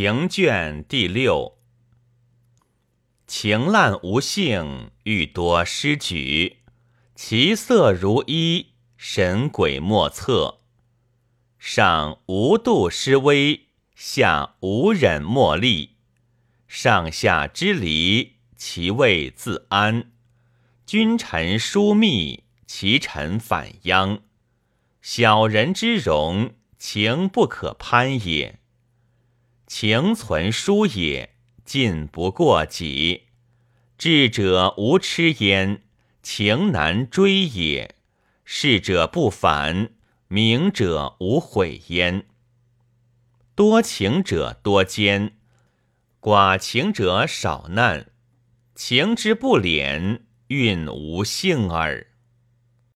情卷第六。情滥无性，欲多失举。其色如衣，神鬼莫测。上无度失威，下无忍莫力。上下之离，其位自安。君臣疏密，其臣反殃。小人之容，情不可攀也。情存疏也，进不过己。智者无痴焉。情难追也，逝者不返，明者无悔焉。多情者多奸，寡情者少难。情之不敛，运无幸耳。